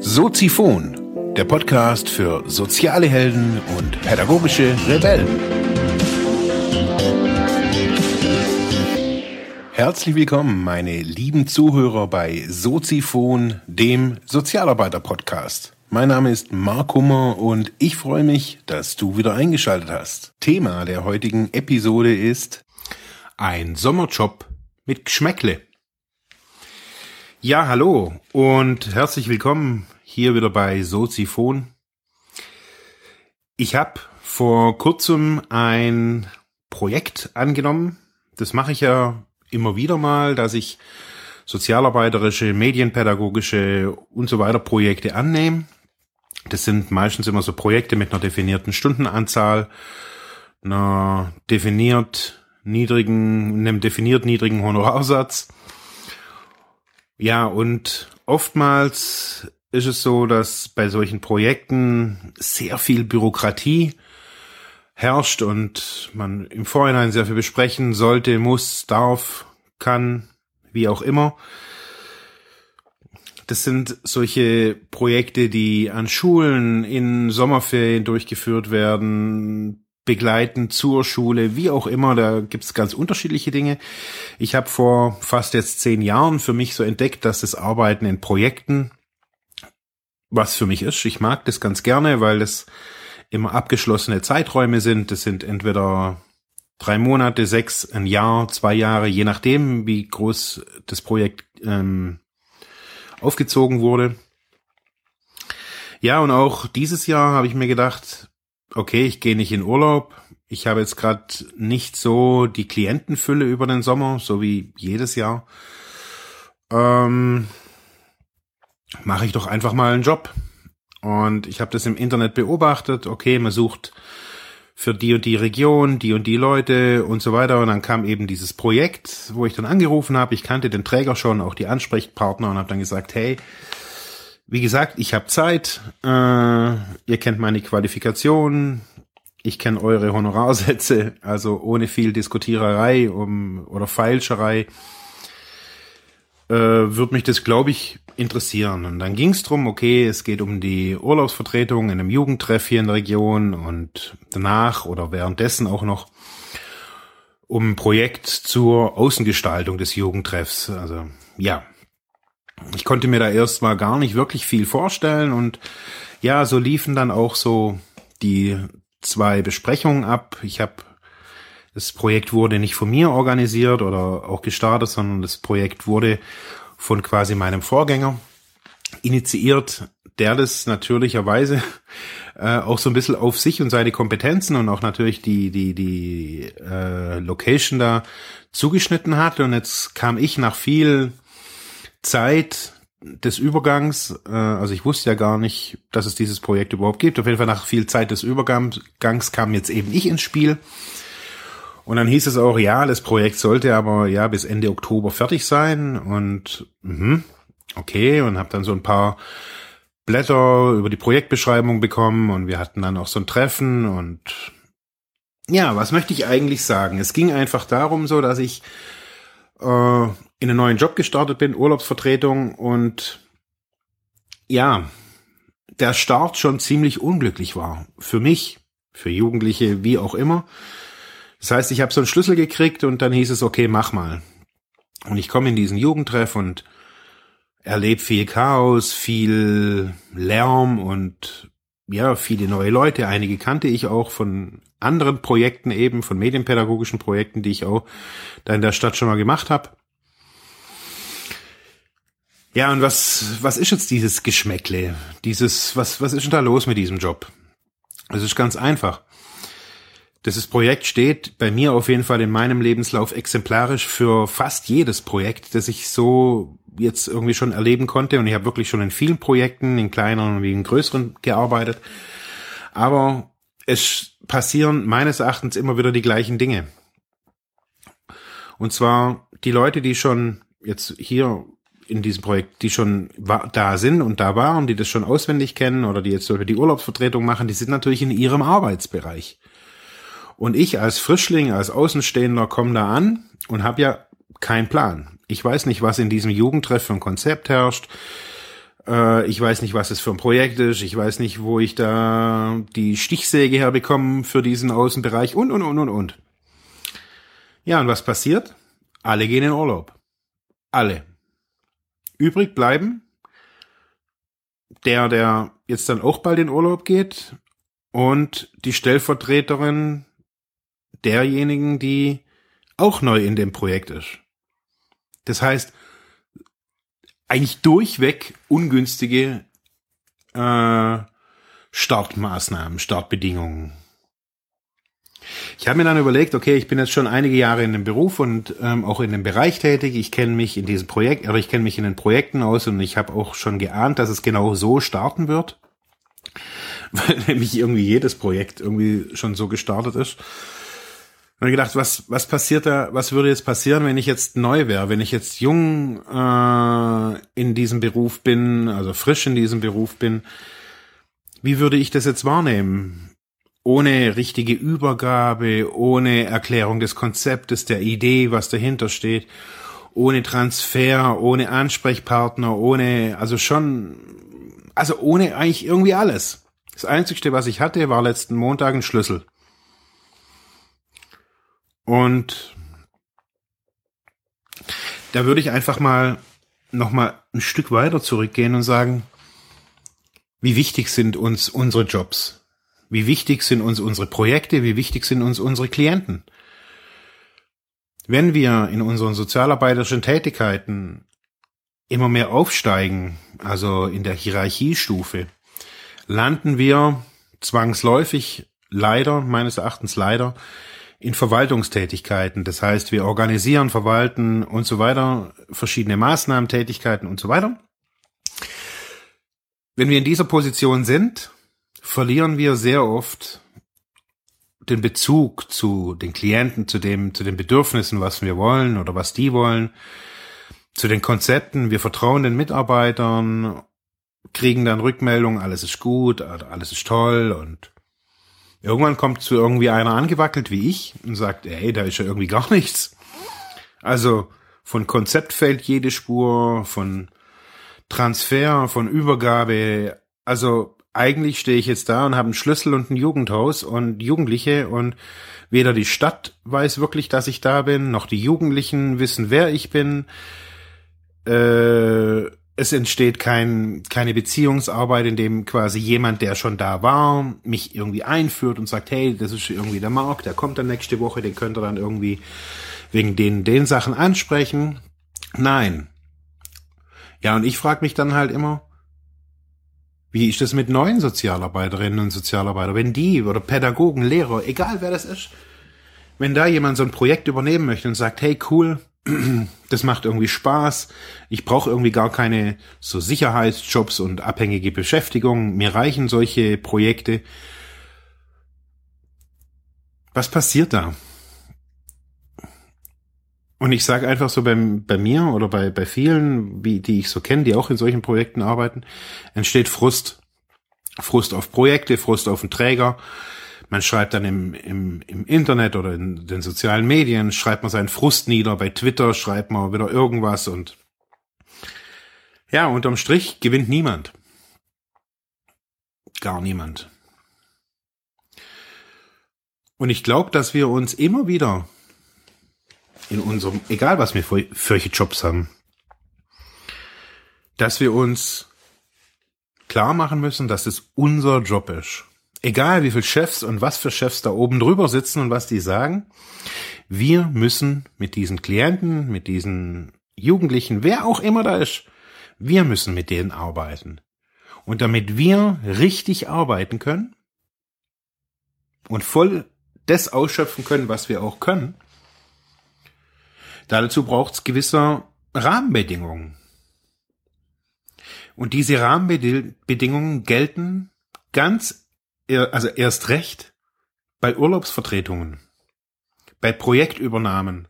Soziphon, der Podcast für soziale Helden und pädagogische Rebellen. Herzlich willkommen, meine lieben Zuhörer bei Soziphon, dem Sozialarbeiter-Podcast. Mein Name ist Mark Hummer und ich freue mich, dass du wieder eingeschaltet hast. Thema der heutigen Episode ist ein Sommerjob mit Geschmäckle. Ja, hallo und herzlich willkommen hier wieder bei Soziphon. Ich habe vor kurzem ein Projekt angenommen. Das mache ich ja immer wieder mal, dass ich sozialarbeiterische, medienpädagogische und so weiter Projekte annehme. Das sind meistens immer so Projekte mit einer definierten Stundenanzahl, einer definiert niedrigen, einem definiert niedrigen Honorarsatz. Ja, und oftmals ist es so, dass bei solchen Projekten sehr viel Bürokratie herrscht und man im Vorhinein sehr viel besprechen sollte, muss, darf, kann, wie auch immer. Das sind solche Projekte, die an Schulen in Sommerferien durchgeführt werden, begleiten zur Schule, wie auch immer. Da gibt's ganz unterschiedliche Dinge. Ich habe vor fast jetzt zehn Jahren für mich so entdeckt, dass das Arbeiten in Projekten was für mich ist. Ich mag das ganz gerne, weil das immer abgeschlossene Zeiträume sind. Das sind entweder drei Monate, sechs, ein Jahr, zwei Jahre, je nachdem, wie groß das Projekt ähm, aufgezogen wurde. Ja, und auch dieses Jahr habe ich mir gedacht, okay, ich gehe nicht in Urlaub. Ich habe jetzt gerade nicht so die Klientenfülle über den Sommer, so wie jedes Jahr. Ähm, mache ich doch einfach mal einen Job. Und ich habe das im Internet beobachtet. Okay, man sucht für die und die Region, die und die Leute und so weiter. Und dann kam eben dieses Projekt, wo ich dann angerufen habe. Ich kannte den Träger schon, auch die Ansprechpartner und habe dann gesagt, hey, wie gesagt, ich habe Zeit. Äh, ihr kennt meine Qualifikation. Ich kenne eure Honorarsätze, also ohne viel Diskutiererei um, oder Feilscherei äh, würde mich das, glaube ich, interessieren. Und dann ging es drum, okay, es geht um die Urlaubsvertretung in einem Jugendtreff hier in der Region und danach oder währenddessen auch noch um ein Projekt zur Außengestaltung des Jugendtreffs. Also ja, ich konnte mir da erstmal gar nicht wirklich viel vorstellen und ja, so liefen dann auch so die zwei Besprechungen ab. Ich habe das Projekt wurde nicht von mir organisiert oder auch gestartet, sondern das Projekt wurde von quasi meinem Vorgänger initiiert, der das natürlicherweise äh, auch so ein bisschen auf sich und seine Kompetenzen und auch natürlich die die die äh, Location da zugeschnitten hat und jetzt kam ich nach viel Zeit des Übergangs, äh, also ich wusste ja gar nicht, dass es dieses Projekt überhaupt gibt. Auf jeden Fall nach viel Zeit des Übergangs kam jetzt eben ich ins Spiel und dann hieß es auch, ja, das Projekt sollte aber ja bis Ende Oktober fertig sein und mh, okay und habe dann so ein paar Blätter über die Projektbeschreibung bekommen und wir hatten dann auch so ein Treffen und ja, was möchte ich eigentlich sagen? Es ging einfach darum so, dass ich äh, in einen neuen Job gestartet bin, Urlaubsvertretung und ja, der Start schon ziemlich unglücklich war. Für mich, für Jugendliche, wie auch immer. Das heißt, ich habe so einen Schlüssel gekriegt und dann hieß es, okay, mach mal. Und ich komme in diesen Jugendtreff und erlebe viel Chaos, viel Lärm und ja, viele neue Leute. Einige kannte ich auch von anderen Projekten eben, von medienpädagogischen Projekten, die ich auch da in der Stadt schon mal gemacht habe. Ja, und was, was ist jetzt dieses Geschmäckle? Dieses, was, was ist denn da los mit diesem Job? Es ist ganz einfach. Dieses Projekt steht bei mir auf jeden Fall in meinem Lebenslauf exemplarisch für fast jedes Projekt, das ich so jetzt irgendwie schon erleben konnte. Und ich habe wirklich schon in vielen Projekten, in kleineren wie in größeren gearbeitet. Aber es passieren meines Erachtens immer wieder die gleichen Dinge. Und zwar die Leute, die schon jetzt hier in diesem Projekt, die schon da sind und da waren, die das schon auswendig kennen oder die jetzt die Urlaubsvertretung machen, die sind natürlich in ihrem Arbeitsbereich. Und ich als Frischling, als Außenstehender komme da an und habe ja keinen Plan. Ich weiß nicht, was in diesem Jugendtreff für ein Konzept herrscht. Äh, ich weiß nicht, was es für ein Projekt ist. Ich weiß nicht, wo ich da die Stichsäge herbekomme für diesen Außenbereich und, und, und, und, und. Ja, und was passiert? Alle gehen in Urlaub. Alle. Übrig bleiben der, der jetzt dann auch bald in Urlaub geht und die Stellvertreterin derjenigen, die auch neu in dem Projekt ist. Das heißt, eigentlich durchweg ungünstige äh, Startmaßnahmen, Startbedingungen. Ich habe mir dann überlegt, okay, ich bin jetzt schon einige Jahre in dem Beruf und ähm, auch in dem Bereich tätig. Ich kenne mich in diesem Projekt, oder ich kenne mich in den Projekten aus und ich habe auch schon geahnt, dass es genau so starten wird, weil nämlich irgendwie jedes Projekt irgendwie schon so gestartet ist. Und gedacht, was, was passiert da, was würde jetzt passieren, wenn ich jetzt neu wäre, wenn ich jetzt jung äh, in diesem Beruf bin, also frisch in diesem Beruf bin, wie würde ich das jetzt wahrnehmen? Ohne richtige Übergabe, ohne Erklärung des Konzeptes, der Idee, was dahinter steht, ohne Transfer, ohne Ansprechpartner, ohne, also schon, also ohne eigentlich irgendwie alles. Das Einzigste, was ich hatte, war letzten Montag ein Schlüssel. Und da würde ich einfach mal noch mal ein Stück weiter zurückgehen und sagen, wie wichtig sind uns unsere Jobs? Wie wichtig sind uns unsere Projekte? Wie wichtig sind uns unsere Klienten? Wenn wir in unseren sozialarbeiterischen Tätigkeiten immer mehr aufsteigen, also in der Hierarchiestufe, landen wir zwangsläufig leider, meines Erachtens leider, in Verwaltungstätigkeiten. Das heißt, wir organisieren, verwalten und so weiter, verschiedene Maßnahmen, Tätigkeiten und so weiter. Wenn wir in dieser Position sind, verlieren wir sehr oft den Bezug zu den Klienten, zu dem, zu den Bedürfnissen, was wir wollen oder was die wollen, zu den Konzepten. Wir vertrauen den Mitarbeitern, kriegen dann Rückmeldungen, alles ist gut, alles ist toll und Irgendwann kommt zu irgendwie einer angewackelt wie ich und sagt, ey, da ist ja irgendwie gar nichts. Also von Konzept fällt jede Spur, von Transfer, von Übergabe. Also eigentlich stehe ich jetzt da und habe einen Schlüssel und ein Jugendhaus und Jugendliche und weder die Stadt weiß wirklich, dass ich da bin, noch die Jugendlichen wissen, wer ich bin. Äh, es entsteht kein, keine Beziehungsarbeit, in dem quasi jemand, der schon da war, mich irgendwie einführt und sagt, hey, das ist irgendwie der Mark, der kommt dann nächste Woche, den könnt ihr dann irgendwie wegen den, den Sachen ansprechen. Nein. Ja, und ich frage mich dann halt immer, wie ist das mit neuen Sozialarbeiterinnen und Sozialarbeitern, wenn die oder Pädagogen, Lehrer, egal wer das ist, wenn da jemand so ein Projekt übernehmen möchte und sagt, hey, cool, das macht irgendwie Spaß. Ich brauche irgendwie gar keine so Sicherheitsjobs und abhängige Beschäftigung. Mir reichen solche Projekte. Was passiert da? Und ich sage einfach so beim, bei mir oder bei, bei vielen, wie, die ich so kenne, die auch in solchen Projekten arbeiten, entsteht Frust. Frust auf Projekte, Frust auf den Träger. Man schreibt dann im, im, im Internet oder in den sozialen Medien, schreibt man seinen Frust nieder, bei Twitter schreibt man wieder irgendwas und ja, unterm Strich gewinnt niemand. Gar niemand. Und ich glaube, dass wir uns immer wieder in unserem, egal was wir für, für Jobs haben, dass wir uns klar machen müssen, dass es unser Job ist egal wie viel Chefs und was für Chefs da oben drüber sitzen und was die sagen, wir müssen mit diesen Klienten, mit diesen Jugendlichen, wer auch immer da ist, wir müssen mit denen arbeiten. Und damit wir richtig arbeiten können und voll das ausschöpfen können, was wir auch können, dazu braucht es gewisse Rahmenbedingungen. Und diese Rahmenbedingungen gelten ganz also erst recht bei Urlaubsvertretungen, bei Projektübernahmen,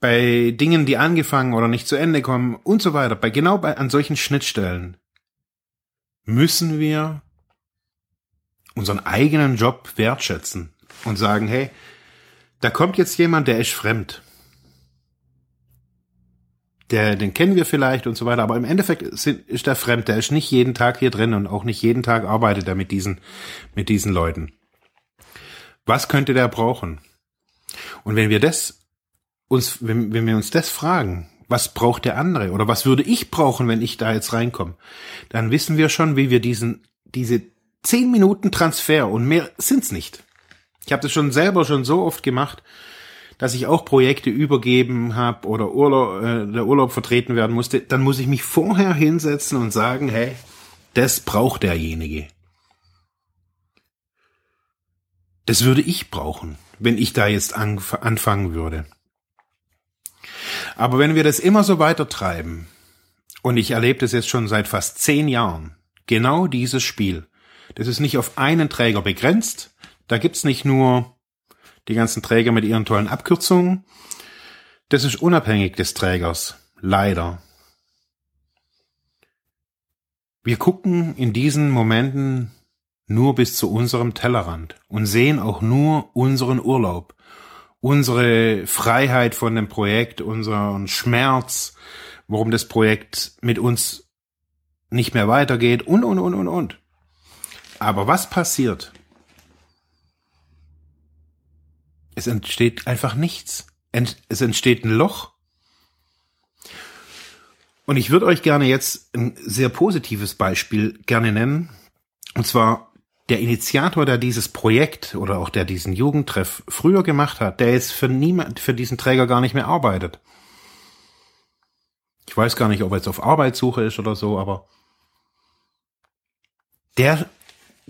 bei Dingen, die angefangen oder nicht zu Ende kommen und so weiter, bei genau bei an solchen Schnittstellen müssen wir unseren eigenen Job wertschätzen. und sagen, hey, da kommt jetzt jemand, der ist fremd. Der, den kennen wir vielleicht und so weiter, aber im Endeffekt sind, ist der fremd, der ist nicht jeden Tag hier drin und auch nicht jeden Tag arbeitet er mit diesen, mit diesen Leuten. Was könnte der brauchen? Und wenn wir das uns, wenn, wenn wir uns das fragen, was braucht der andere oder was würde ich brauchen, wenn ich da jetzt reinkomme, dann wissen wir schon, wie wir diesen, diese zehn Minuten Transfer und mehr sind's nicht. Ich habe das schon selber schon so oft gemacht, dass ich auch Projekte übergeben habe oder Urlaub, äh, der Urlaub vertreten werden musste. Dann muss ich mich vorher hinsetzen und sagen, hey, das braucht derjenige. Das würde ich brauchen, wenn ich da jetzt anfangen würde. Aber wenn wir das immer so weiter treiben, und ich erlebe das jetzt schon seit fast zehn Jahren, genau dieses Spiel, das ist nicht auf einen Träger begrenzt, da gibt's nicht nur die ganzen Träger mit ihren tollen Abkürzungen, das ist unabhängig des Trägers, leider. Wir gucken in diesen Momenten nur bis zu unserem Tellerrand und sehen auch nur unseren Urlaub, unsere Freiheit von dem Projekt, unseren Schmerz, warum das Projekt mit uns nicht mehr weitergeht und, und, und, und, und. Aber was passiert? Es entsteht einfach nichts. Es entsteht ein Loch. Und ich würde euch gerne jetzt ein sehr positives Beispiel gerne nennen. Und zwar der Initiator, der dieses Projekt oder auch der diesen Jugendtreff früher gemacht hat, der jetzt für niemand, für diesen Träger gar nicht mehr arbeitet. Ich weiß gar nicht, ob er jetzt auf Arbeitssuche ist oder so, aber der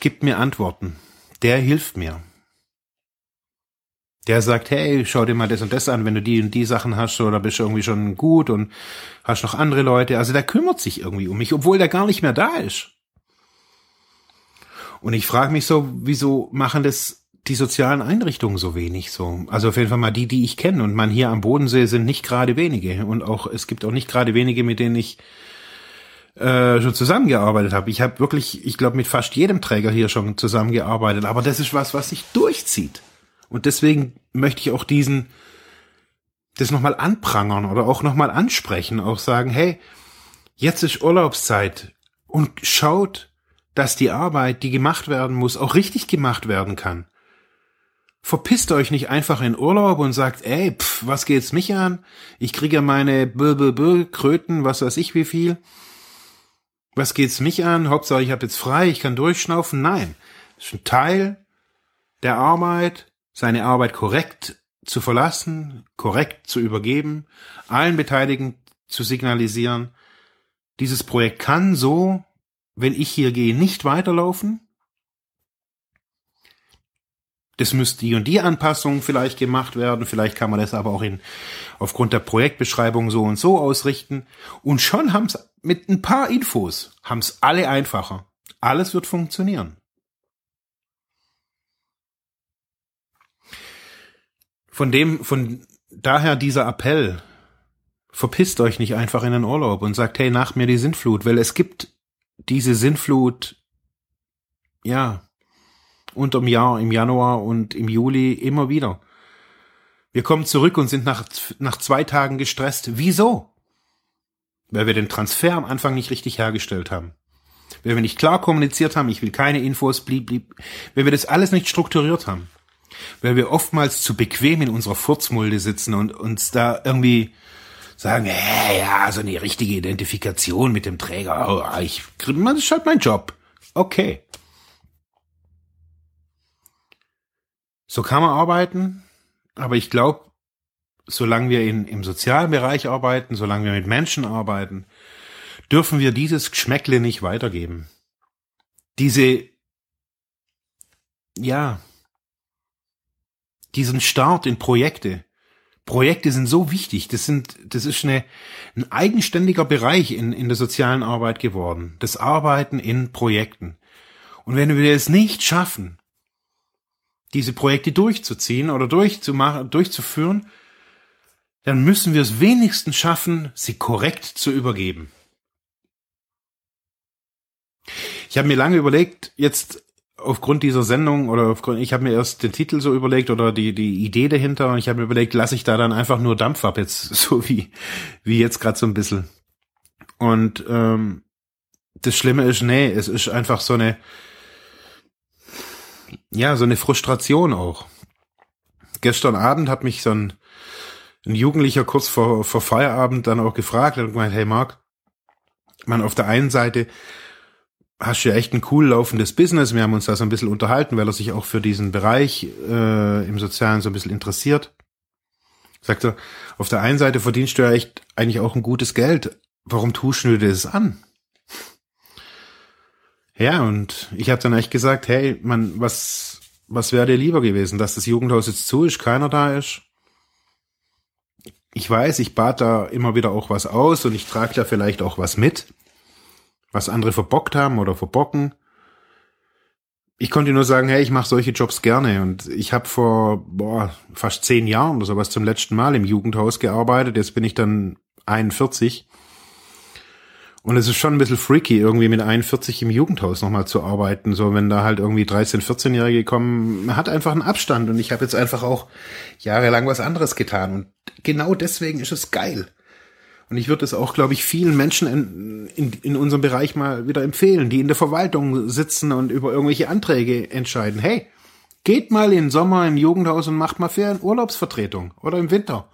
gibt mir Antworten. Der hilft mir. Der sagt, hey, schau dir mal das und das an, wenn du die und die Sachen hast, oder bist du irgendwie schon gut und hast noch andere Leute. Also der kümmert sich irgendwie um mich, obwohl der gar nicht mehr da ist. Und ich frage mich so, wieso machen das die sozialen Einrichtungen so wenig so? Also auf jeden Fall mal die, die ich kenne. Und man hier am Bodensee sind nicht gerade wenige. Und auch, es gibt auch nicht gerade wenige, mit denen ich äh, schon zusammengearbeitet habe. Ich habe wirklich, ich glaube, mit fast jedem Träger hier schon zusammengearbeitet. Aber das ist was, was sich durchzieht. Und deswegen möchte ich auch diesen, das nochmal anprangern oder auch nochmal ansprechen, auch sagen, hey, jetzt ist Urlaubszeit und schaut, dass die Arbeit, die gemacht werden muss, auch richtig gemacht werden kann. Verpisst euch nicht einfach in Urlaub und sagt, ey, pff, was geht's mich an? Ich kriege meine B -B -B Kröten, was weiß ich wie viel. Was geht's mich an? Hauptsache ich habe jetzt frei, ich kann durchschnaufen. Nein, das ist ein Teil der Arbeit, seine Arbeit korrekt zu verlassen, korrekt zu übergeben, allen Beteiligten zu signalisieren, dieses Projekt kann so wenn ich hier gehe, nicht weiterlaufen. Das müsste die und die Anpassung vielleicht gemacht werden. Vielleicht kann man das aber auch in, aufgrund der Projektbeschreibung so und so ausrichten. Und schon haben es mit ein paar Infos, haben es alle einfacher. Alles wird funktionieren. Von dem, von daher dieser Appell, verpisst euch nicht einfach in den Urlaub und sagt, hey, nach mir die Sintflut, weil es gibt diese Sintflut, ja, unterm Jahr, im Januar und im Juli immer wieder. Wir kommen zurück und sind nach, nach zwei Tagen gestresst. Wieso? Weil wir den Transfer am Anfang nicht richtig hergestellt haben. Weil wir nicht klar kommuniziert haben, ich will keine Infos, blieb, blieb. Weil wir das alles nicht strukturiert haben. Weil wir oftmals zu bequem in unserer Furzmulde sitzen und uns da irgendwie sagen, hey, ja, so eine richtige Identifikation mit dem Träger, oh, ich, das ist halt mein Job. Okay. So kann man arbeiten, aber ich glaube, solange wir in, im sozialen Bereich arbeiten, solange wir mit Menschen arbeiten, dürfen wir dieses Geschmäckle nicht weitergeben. Diese, ja, diesen Start in Projekte, Projekte sind so wichtig. Das sind, das ist eine, ein eigenständiger Bereich in, in der sozialen Arbeit geworden. Das Arbeiten in Projekten. Und wenn wir es nicht schaffen, diese Projekte durchzuziehen oder durchzumachen, durchzuführen, dann müssen wir es wenigstens schaffen, sie korrekt zu übergeben. Ich habe mir lange überlegt, jetzt aufgrund dieser Sendung oder aufgrund, ich habe mir erst den Titel so überlegt oder die die Idee dahinter und ich habe mir überlegt, lasse ich da dann einfach nur Dampf ab jetzt so wie wie jetzt gerade so ein bisschen. Und ähm, das Schlimme ist, nee, es ist einfach so eine ja so eine Frustration auch. Gestern Abend hat mich so ein, ein Jugendlicher kurz vor, vor Feierabend dann auch gefragt und gemeint, hey Marc, man auf der einen Seite hast du ja echt ein cool laufendes Business. Wir haben uns da so ein bisschen unterhalten, weil er sich auch für diesen Bereich äh, im Sozialen so ein bisschen interessiert. Sagt er, auf der einen Seite verdienst du ja echt eigentlich auch ein gutes Geld. Warum tust du dir das an? Ja, und ich habe dann echt gesagt, hey, man, was, was wäre dir lieber gewesen, dass das Jugendhaus jetzt zu ist, keiner da ist? Ich weiß, ich bat da immer wieder auch was aus und ich trage da vielleicht auch was mit was andere verbockt haben oder verbocken. Ich konnte nur sagen, hey, ich mache solche Jobs gerne und ich habe vor boah, fast zehn Jahren oder sowas zum letzten Mal im Jugendhaus gearbeitet. Jetzt bin ich dann 41 und es ist schon ein bisschen freaky, irgendwie mit 41 im Jugendhaus nochmal zu arbeiten. So, wenn da halt irgendwie 13-, 14-Jährige kommen, man hat einfach einen Abstand und ich habe jetzt einfach auch jahrelang was anderes getan. Und genau deswegen ist es geil. Und ich würde es auch, glaube ich, vielen Menschen in, in, in unserem Bereich mal wieder empfehlen, die in der Verwaltung sitzen und über irgendwelche Anträge entscheiden. Hey, geht mal in Sommer im Jugendhaus und macht mal Urlaubsvertretung oder im Winter.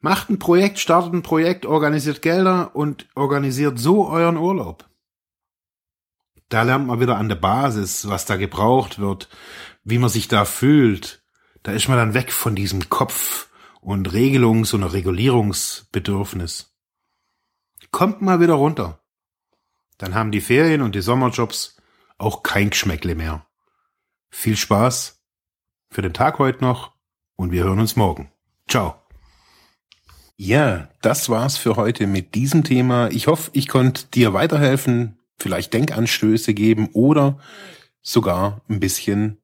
Macht ein Projekt, startet ein Projekt, organisiert Gelder und organisiert so euren Urlaub. Da lernt man wieder an der Basis, was da gebraucht wird, wie man sich da fühlt. Da ist man dann weg von diesem Kopf, und Regelungs- und Regulierungsbedürfnis. Kommt mal wieder runter. Dann haben die Ferien und die Sommerjobs auch kein Geschmäckle mehr. Viel Spaß für den Tag heute noch und wir hören uns morgen. Ciao. Ja, das war's für heute mit diesem Thema. Ich hoffe, ich konnte dir weiterhelfen, vielleicht Denkanstöße geben oder sogar ein bisschen